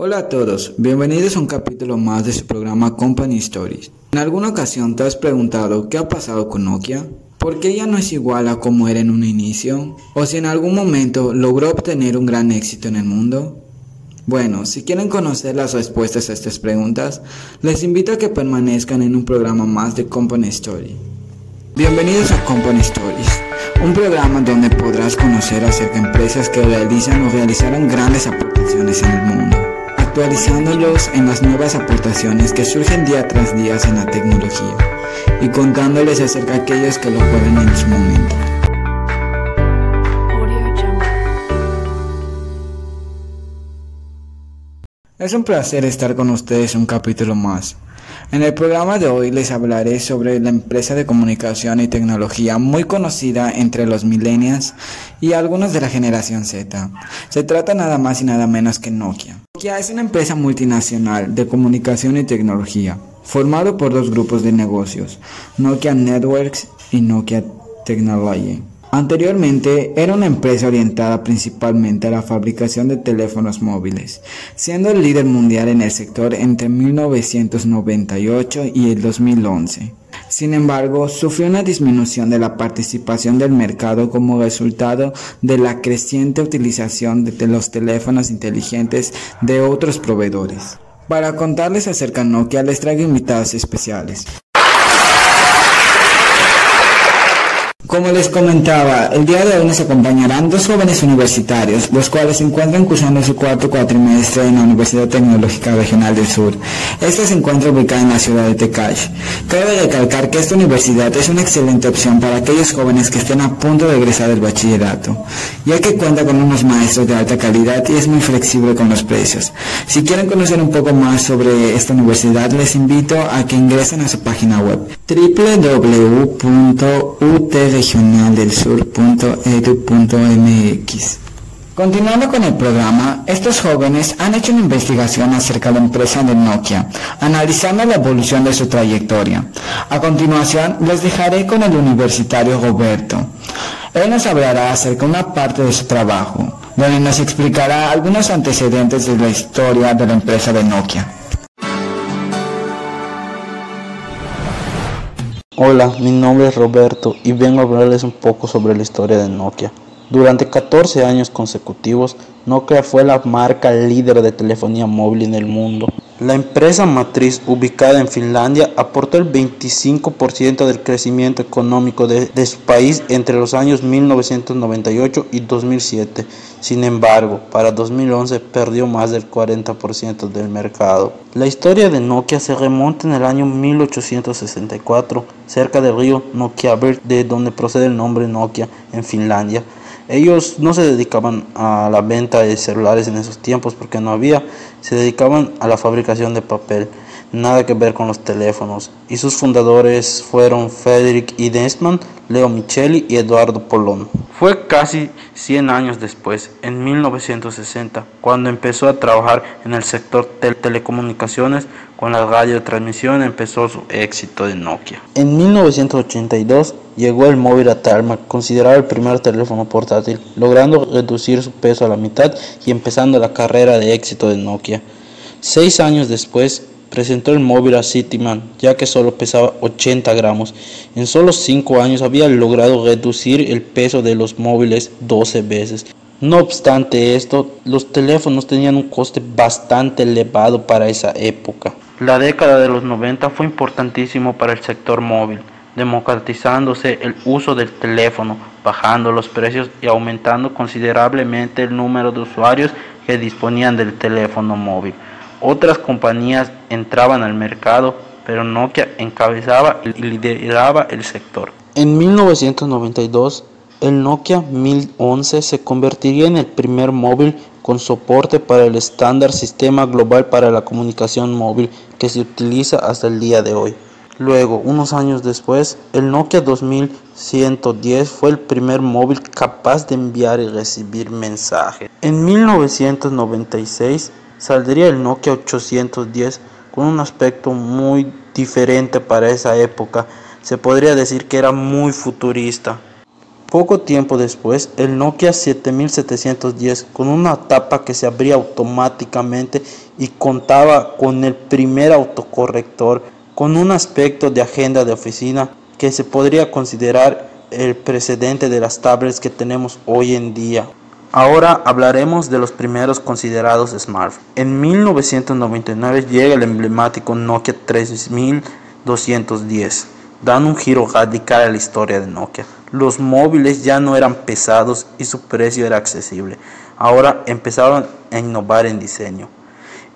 Hola a todos, bienvenidos a un capítulo más de su programa Company Stories. ¿En alguna ocasión te has preguntado qué ha pasado con Nokia? ¿Por qué ya no es igual a como era en un inicio? ¿O si en algún momento logró obtener un gran éxito en el mundo? Bueno, si quieren conocer las respuestas a estas preguntas, les invito a que permanezcan en un programa más de Company Story. Bienvenidos a Company Stories, un programa donde podrás conocer acerca de empresas que realizan o realizaron grandes aportaciones en el mundo, actualizándolos en las nuevas aportaciones que surgen día tras día en la tecnología y contándoles acerca de aquellos que lo pueden en su momento. Es un placer estar con ustedes un capítulo más. En el programa de hoy les hablaré sobre la empresa de comunicación y tecnología muy conocida entre los millennials y algunos de la generación Z. Se trata nada más y nada menos que Nokia. Nokia es una empresa multinacional de comunicación y tecnología, formado por dos grupos de negocios, Nokia Networks y Nokia Technology. Anteriormente era una empresa orientada principalmente a la fabricación de teléfonos móviles, siendo el líder mundial en el sector entre 1998 y el 2011. Sin embargo, sufrió una disminución de la participación del mercado como resultado de la creciente utilización de los teléfonos inteligentes de otros proveedores. Para contarles acerca de Nokia les traigo invitados especiales. Como les comentaba, el día de hoy nos acompañarán dos jóvenes universitarios, los cuales se encuentran cursando su cuarto cuatrimestre en la Universidad Tecnológica Regional del Sur. Esta se encuentra ubicada en la ciudad de Tecash. Cabe recalcar que esta universidad es una excelente opción para aquellos jóvenes que estén a punto de egresar del bachillerato, ya que cuenta con unos maestros de alta calidad y es muy flexible con los precios. Si quieren conocer un poco más sobre esta universidad, les invito a que ingresen a su página web www.utd regionaldelsur.edu.mx. Continuando con el programa, estos jóvenes han hecho una investigación acerca de la empresa de Nokia, analizando la evolución de su trayectoria. A continuación, les dejaré con el universitario Roberto. Él nos hablará acerca de una parte de su trabajo, donde nos explicará algunos antecedentes de la historia de la empresa de Nokia. Hola, mi nombre es Roberto y vengo a hablarles un poco sobre la historia de Nokia. Durante 14 años consecutivos, Nokia fue la marca líder de telefonía móvil en el mundo. La empresa matriz ubicada en Finlandia aportó el 25% del crecimiento económico de, su país entre los años 1998 y 2007. Sin embargo, para 2011 perdió más del 40% del mercado. La historia de Nokia se remonta en el año 1864, cerca del río Nokiaberg, de donde procede el nombre Nokia en Finlandia. Ellos no se dedicaban a la venta de celulares en esos tiempos porque no había, se dedicaban a la fabricación de papel, nada que ver con los teléfonos. Y sus fundadores fueron Frederick E. Desman, Leo Micheli y Eduardo Polón. Fue casi 100 años después, en 1960, cuando empezó a trabajar en el sector de telecomunicaciones con la radiotransmisión empezó su éxito de Nokia. En 1982 llegó el móvil a considerado el primer teléfono portátil, logrando reducir su peso a la mitad y empezando la carrera de éxito de Nokia. Seis años después, presentó el móvil a Cityman, ya que solo pesaba 80 gramos. En solo 5 años había logrado reducir el peso de los móviles 12 veces. No obstante esto, los teléfonos tenían un coste bastante elevado para esa época. La década de los 90 fue importantísimo para el sector móvil, democratizándose el uso del teléfono, bajando los precios y aumentando considerablemente el número de usuarios que disponían del teléfono móvil. Otras compañías entraban al mercado, pero Nokia encabezaba y lideraba el sector. En 1992, el Nokia 1011 se convertiría en el primer móvil con soporte para el estándar Sistema Global para la Comunicación Móvil que se utiliza hasta el día de hoy. Luego, unos años después, el Nokia 2110 fue el primer móvil capaz de enviar y recibir mensajes. En 1996, saldría el Nokia 810 con un aspecto muy diferente para esa época. Se podría decir que era muy futurista. Poco tiempo después, el Nokia 7710 con una tapa que se abría automáticamente y contaba con el primer autocorrector con un aspecto de agenda de oficina que se podría considerar el precedente de las tablets que tenemos hoy en día. Ahora hablaremos de los primeros considerados smartphones. En 1999 llega el emblemático Nokia 3210, dando un giro radical a la historia de Nokia. Los móviles ya no eran pesados y su precio era accesible. Ahora empezaron a innovar en diseño.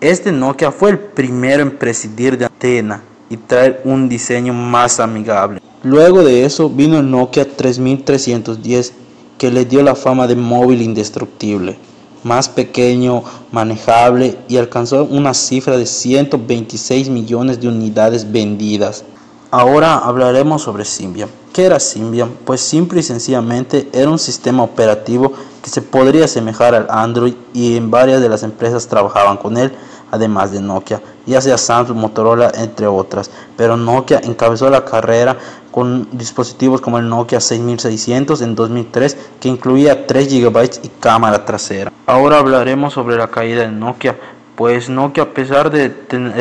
Este Nokia fue el primero en prescindir de antena y traer un diseño más amigable. Luego de eso vino el Nokia 3310 que le dio la fama de móvil indestructible, más pequeño, manejable y alcanzó una cifra de 126 millones de unidades vendidas. Ahora hablaremos sobre Symbian. ¿Qué era Symbian? Pues simple y sencillamente era un sistema operativo que se podría asemejar al Android y en varias de las empresas trabajaban con él además de Nokia, ya sea Samsung, Motorola, entre otras. Pero Nokia encabezó la carrera con dispositivos como el Nokia 6600 en 2003, que incluía 3 GB y cámara trasera. Ahora hablaremos sobre la caída de Nokia, pues Nokia a pesar de,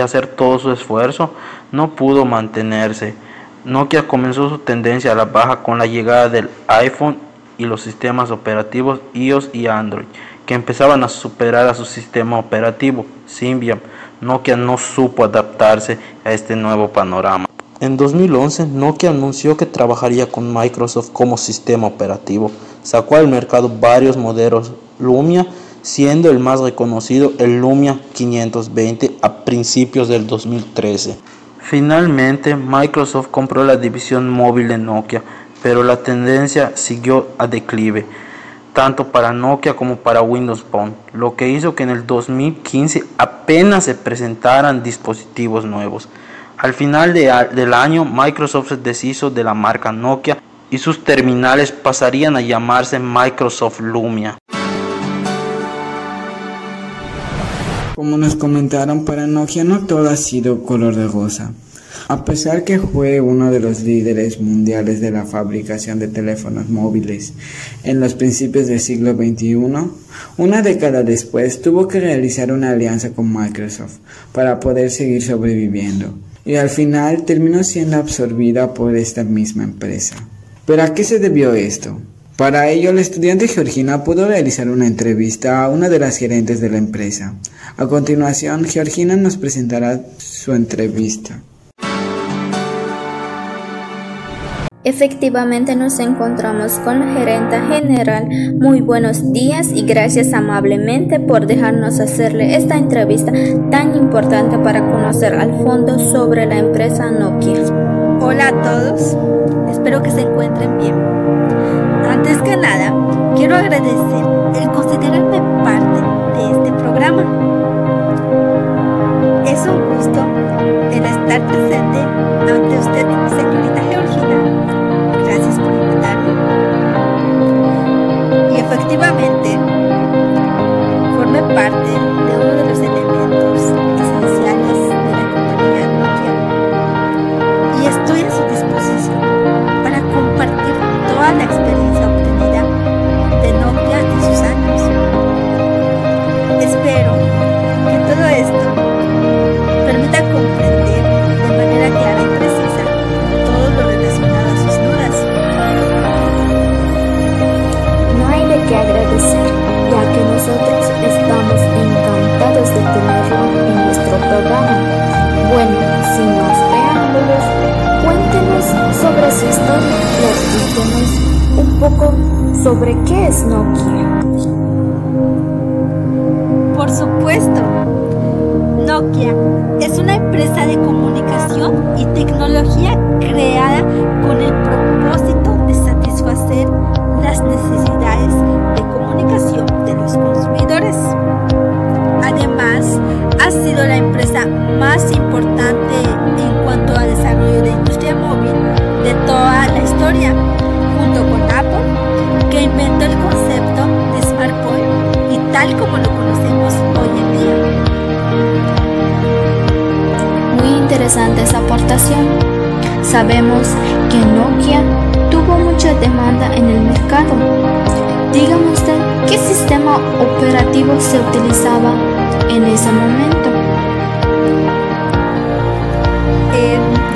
hacer todo su esfuerzo, no pudo mantenerse. Nokia comenzó su tendencia a la baja con la llegada del iPhone y los sistemas operativos iOS y Android que empezaban a superar a su sistema operativo, Symbian. Nokia no supo adaptarse a este nuevo panorama. En 2011, Nokia anunció que trabajaría con Microsoft como sistema operativo. Sacó al mercado varios modelos Lumia, siendo el más reconocido el Lumia 520 a principios del 2013. Finalmente, Microsoft compró la división móvil de Nokia, pero la tendencia siguió a declive tanto para Nokia como para Windows Phone, lo que hizo que en el 2015 apenas se presentaran dispositivos nuevos. Al final del año, Microsoft se deshizo de la marca Nokia y sus terminales pasarían a llamarse Microsoft Lumia. Como nos comentaron, para Nokia no todo ha sido color de rosa. A pesar que fue uno de los líderes mundiales de la fabricación de teléfonos móviles en los principios del siglo XXI, una década después tuvo que realizar una alianza con Microsoft para poder seguir sobreviviendo y al final terminó siendo absorbida por esta misma empresa. ¿Pero a qué se debió esto? Para ello, la estudiante Georgina pudo realizar una entrevista a una de las gerentes de la empresa. A continuación, Georgina nos presentará su entrevista. Efectivamente nos encontramos con la gerenta general. Muy buenos días y gracias amablemente por dejarnos hacerle esta entrevista tan importante para conocer al fondo sobre la empresa Nokia. Hola a todos, espero que se encuentren bien. Antes que nada, quiero agradecer el considerarme parte de este programa. Es un gusto el estar presente ante usted, señorita Georgina. Efectivamente forme parte de uno de los elementos esenciales de la compañía Nokia y estoy a su disposición para compartir toda la experiencia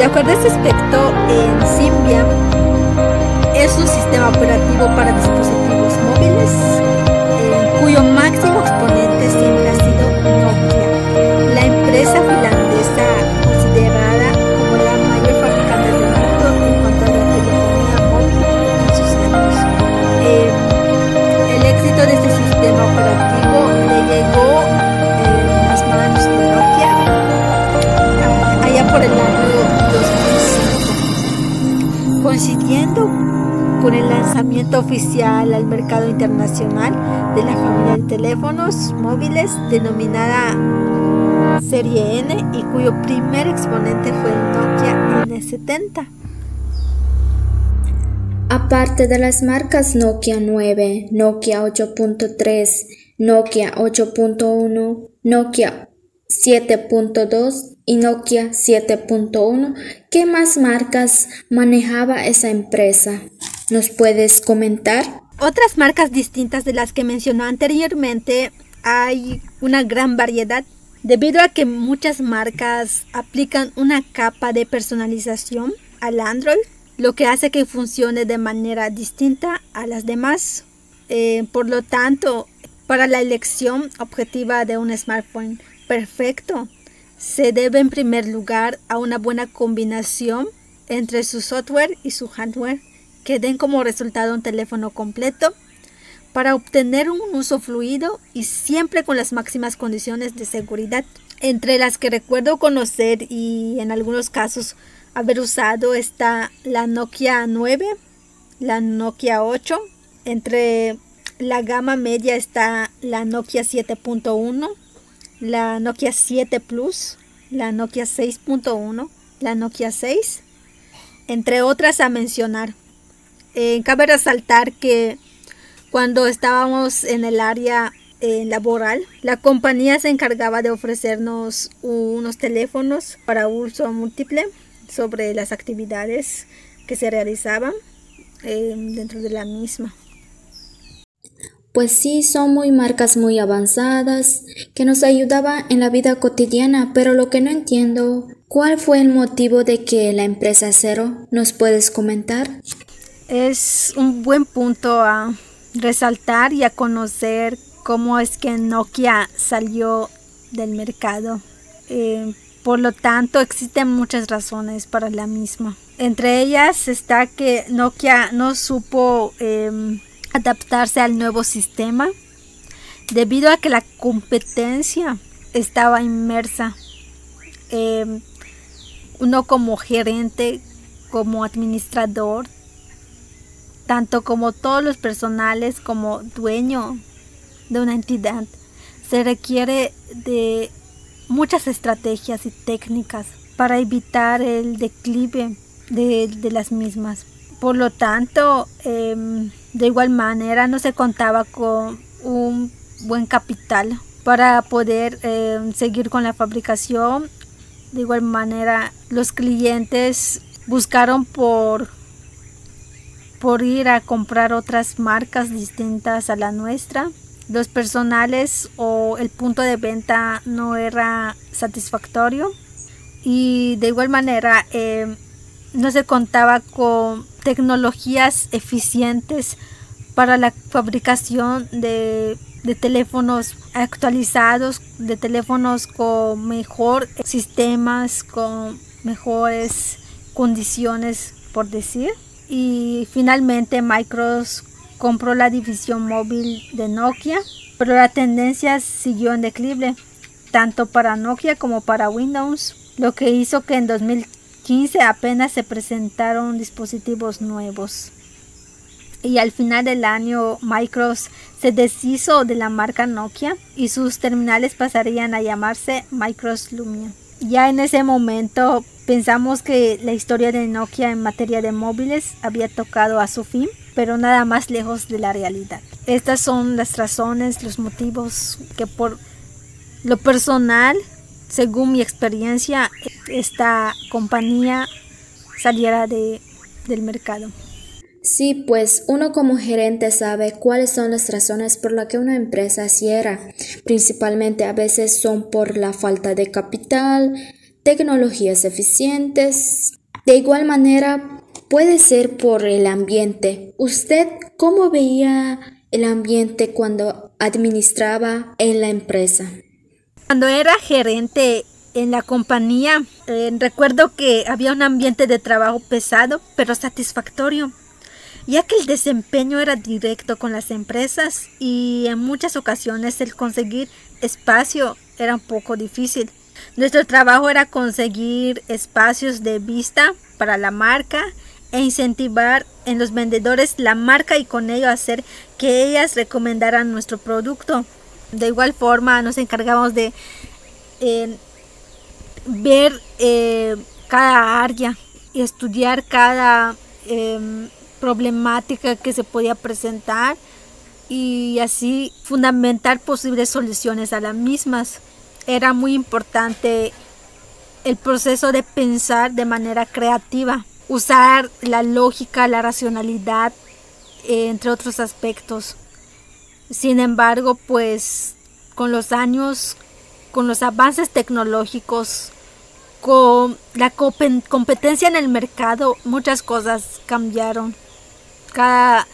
acuerdo este aspecto, en Symbian es un sistema operativo para dispositivos móviles cuyo máximo exponente coincidiendo con el lanzamiento oficial al mercado internacional de la familia de teléfonos móviles denominada Serie N y cuyo primer exponente fue el Nokia N70. Aparte de las marcas Nokia 9, Nokia 8.3, Nokia 8.1, Nokia 7.2 y Nokia 7.1, ¿qué más marcas manejaba esa empresa? ¿Nos puedes comentar? Otras marcas distintas de las que mencionó anteriormente, hay una gran variedad debido a que muchas marcas aplican una capa de personalización al Android, lo que hace que funcione de manera distinta a las demás. Eh, por lo tanto, para la elección objetiva de un smartphone perfecto, se debe en primer lugar a una buena combinación entre su software y su hardware que den como resultado un teléfono completo para obtener un uso fluido y siempre con las máximas condiciones de seguridad. Entre las que recuerdo conocer y en algunos casos haber usado está la Nokia 9, la Nokia 8, entre la gama media está la Nokia 7.1, la Nokia 7 Plus, la Nokia 6.1, la Nokia 6, entre otras a mencionar. Eh, cabe resaltar que cuando estábamos en el área eh, laboral, la compañía se encargaba de ofrecernos unos teléfonos para uso múltiple sobre las actividades que se realizaban eh, dentro de la misma. Pues sí, son muy marcas muy avanzadas que nos ayudaban en la vida cotidiana, pero lo que no entiendo, ¿cuál fue el motivo de que la empresa Cero nos puedes comentar? es un buen punto a resaltar y a conocer cómo es que Nokia salió del mercado. Eh, por lo tanto, existen muchas razones para la misma. Entre ellas está que Nokia no supo em, adaptarse al nuevo sistema debido a que la competencia estaba inmersa. Em, uno como gerente, como administrador, tanto como todos los personales como dueño de una entidad, se requiere de muchas estrategias y técnicas para evitar el declive de, las mismas. Por lo tanto, em, de igual manera no se contaba con un buen capital para poder em, seguir con la fabricación. De igual manera, los clientes buscaron por por ir a comprar otras marcas distintas a la nuestra. Los personales o el punto de venta no era satisfactorio y de igual manera em, no se contaba con tecnologías eficientes para la fabricación de, de teléfonos actualizados, de teléfonos con mejor sistemas, con mejores condiciones, por decir. Y finalmente Microsoft compró la división móvil de Nokia, pero la tendencia siguió en declive, tanto para Nokia como para Windows, lo que hizo que en 2015 apenas se presentaron dispositivos nuevos. Y al final del año Microsoft se deshizo de la marca Nokia y sus terminales pasarían a llamarse Microsoft Lumia. Ya en ese momento Pensamos que la historia de Nokia en materia de móviles había tocado a su fin, pero nada más lejos de la realidad. Estas son las razones, los motivos que por lo personal, según mi experiencia, esta compañía saliera de, del mercado. Sí, pues uno como gerente sabe cuáles son las razones por las que una empresa cierra. Principalmente a veces son por la falta de capital, tecnologías eficientes. De igual manera, puede ser por el ambiente. ¿Usted cómo veía el ambiente cuando administraba en la empresa? Cuando era gerente en la compañía, eh, recuerdo que había un ambiente de trabajo pesado, pero satisfactorio ya que el desempeño era directo con las empresas y en muchas ocasiones el conseguir espacio era un poco difícil. Nuestro trabajo era conseguir espacios de vista para la marca e incentivar en los vendedores la marca y con ello hacer que ellas recomendaran nuestro producto. De igual forma nos encargamos de eh, ver eh, cada área y estudiar cada em, problemática que se podía presentar y así fundamentar posibles soluciones a las mismas. Era muy importante el proceso de pensar de manera creativa, usar la lógica, la racionalidad, entre otros aspectos. Sin embargo, pues con los años, con los avances tecnológicos, con la competencia en el mercado, muchas cosas cambiaron cada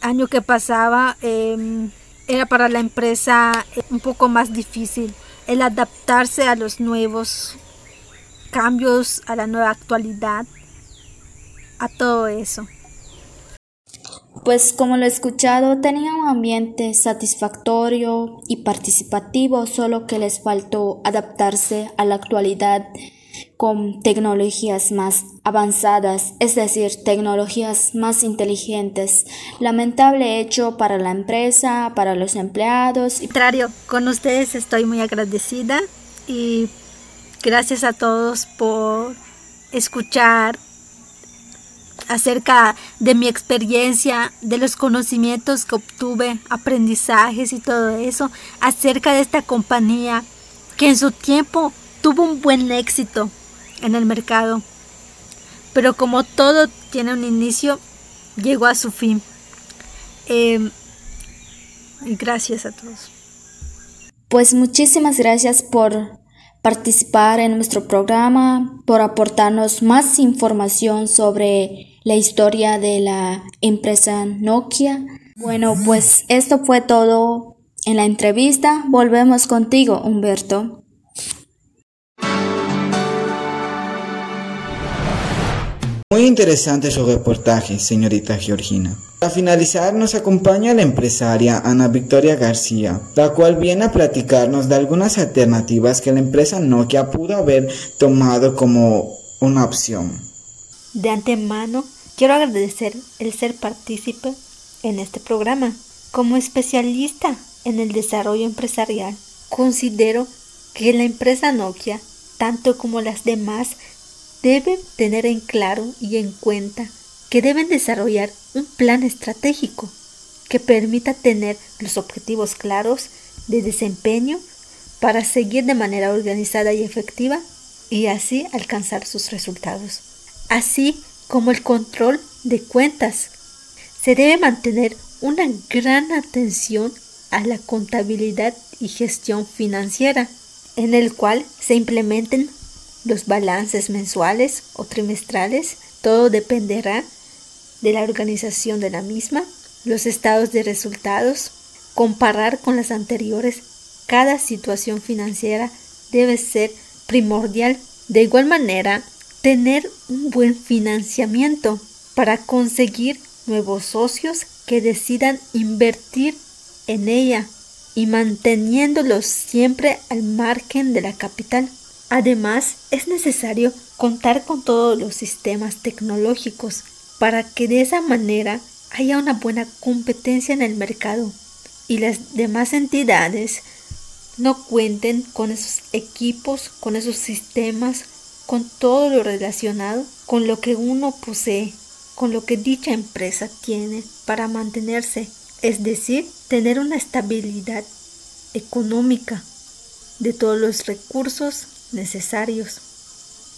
año que pasaba em, era para la empresa un poco más difícil el adaptarse a los nuevos cambios, a la nueva actualidad, a todo eso. Pues como lo he escuchado, tenía un ambiente satisfactorio y participativo, solo que les faltó adaptarse a la actualidad con tecnologías más avanzadas, es decir, tecnologías más inteligentes. Lamentable hecho para la empresa, para los empleados. Contrario, con ustedes estoy muy agradecida y gracias a todos por escuchar acerca de mi experiencia, de los conocimientos que obtuve, aprendizajes y todo eso, acerca de esta compañía que en su tiempo tuvo un buen éxito en el mercado. Pero como todo tiene un inicio, llegó a su fin. Em, gracias a todos. Pues muchísimas gracias por participar en nuestro programa, por aportarnos más información sobre la historia de la empresa Nokia. Bueno, pues esto fue todo en la entrevista. Volvemos contigo, Humberto. Muy interesante su reportaje, señorita Georgina. Para finalizar, nos acompaña la empresaria Ana Victoria García, la cual viene a platicarnos de algunas alternativas que la empresa Nokia pudo haber tomado como una opción. De antemano, quiero agradecer el ser partícipe en este programa. Como especialista en el desarrollo empresarial, considero que la empresa Nokia, tanto como las demás, deben tener en claro y en cuenta que deben desarrollar un plan estratégico que permita tener los objetivos claros de desempeño para seguir de manera organizada y efectiva y así alcanzar sus resultados, así como el control de cuentas. Se debe mantener una gran atención a la contabilidad y gestión financiera, en el cual se implementen los balances mensuales o trimestrales, todo dependerá de la organización de la misma, los estados de resultados, comparar con las anteriores, cada situación financiera debe ser primordial. De igual manera, tener un buen financiamiento para conseguir nuevos socios que decidan invertir en ella y manteniéndolos siempre al margen de la capital. Además, es necesario contar con todos los sistemas tecnológicos para que de esa manera haya una buena competencia en el mercado y las demás entidades no cuenten con esos equipos, con esos sistemas, con todo lo relacionado con lo que uno posee, con lo que dicha empresa tiene para mantenerse, es decir, tener una estabilidad económica de todos los recursos necesarios.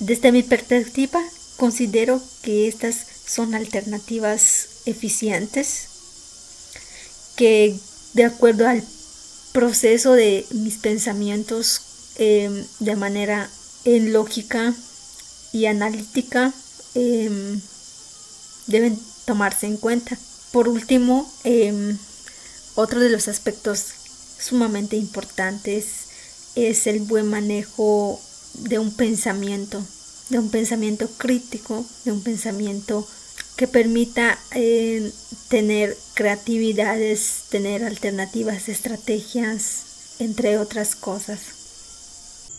Desde mi perspectiva, considero que estas son alternativas eficientes que de acuerdo al proceso de mis pensamientos em, de manera en lógica y analítica em, deben tomarse en cuenta. Por último, em, otro de los aspectos sumamente importantes es el buen manejo de un pensamiento, de un pensamiento crítico, de un pensamiento que permita eh, tener creatividades, tener alternativas, estrategias, entre otras cosas.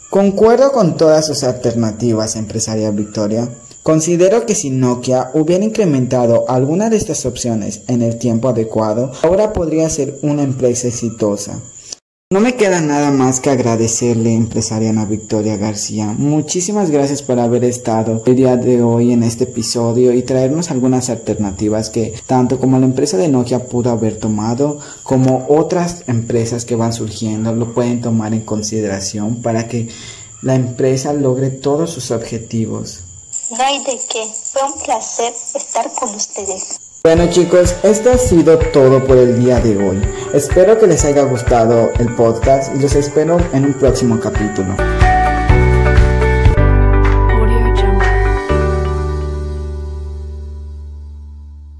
Concuerdo con todas sus alternativas, empresaria Victoria. Considero que si Nokia hubiera incrementado alguna de estas opciones en el tiempo adecuado, ahora podría ser una empresa exitosa. No me queda nada más que agradecerle, empresaria Ana Victoria García. Muchísimas gracias por haber estado el día de hoy en este episodio y traernos algunas alternativas que tanto como la empresa de Nokia pudo haber tomado, como otras empresas que van surgiendo, lo pueden tomar en consideración para que la empresa logre todos sus objetivos. No hay de qué. Fue un placer estar con ustedes. Bueno chicos, esto ha sido todo por el día de hoy. Espero que les haya gustado el podcast y los espero en un próximo capítulo.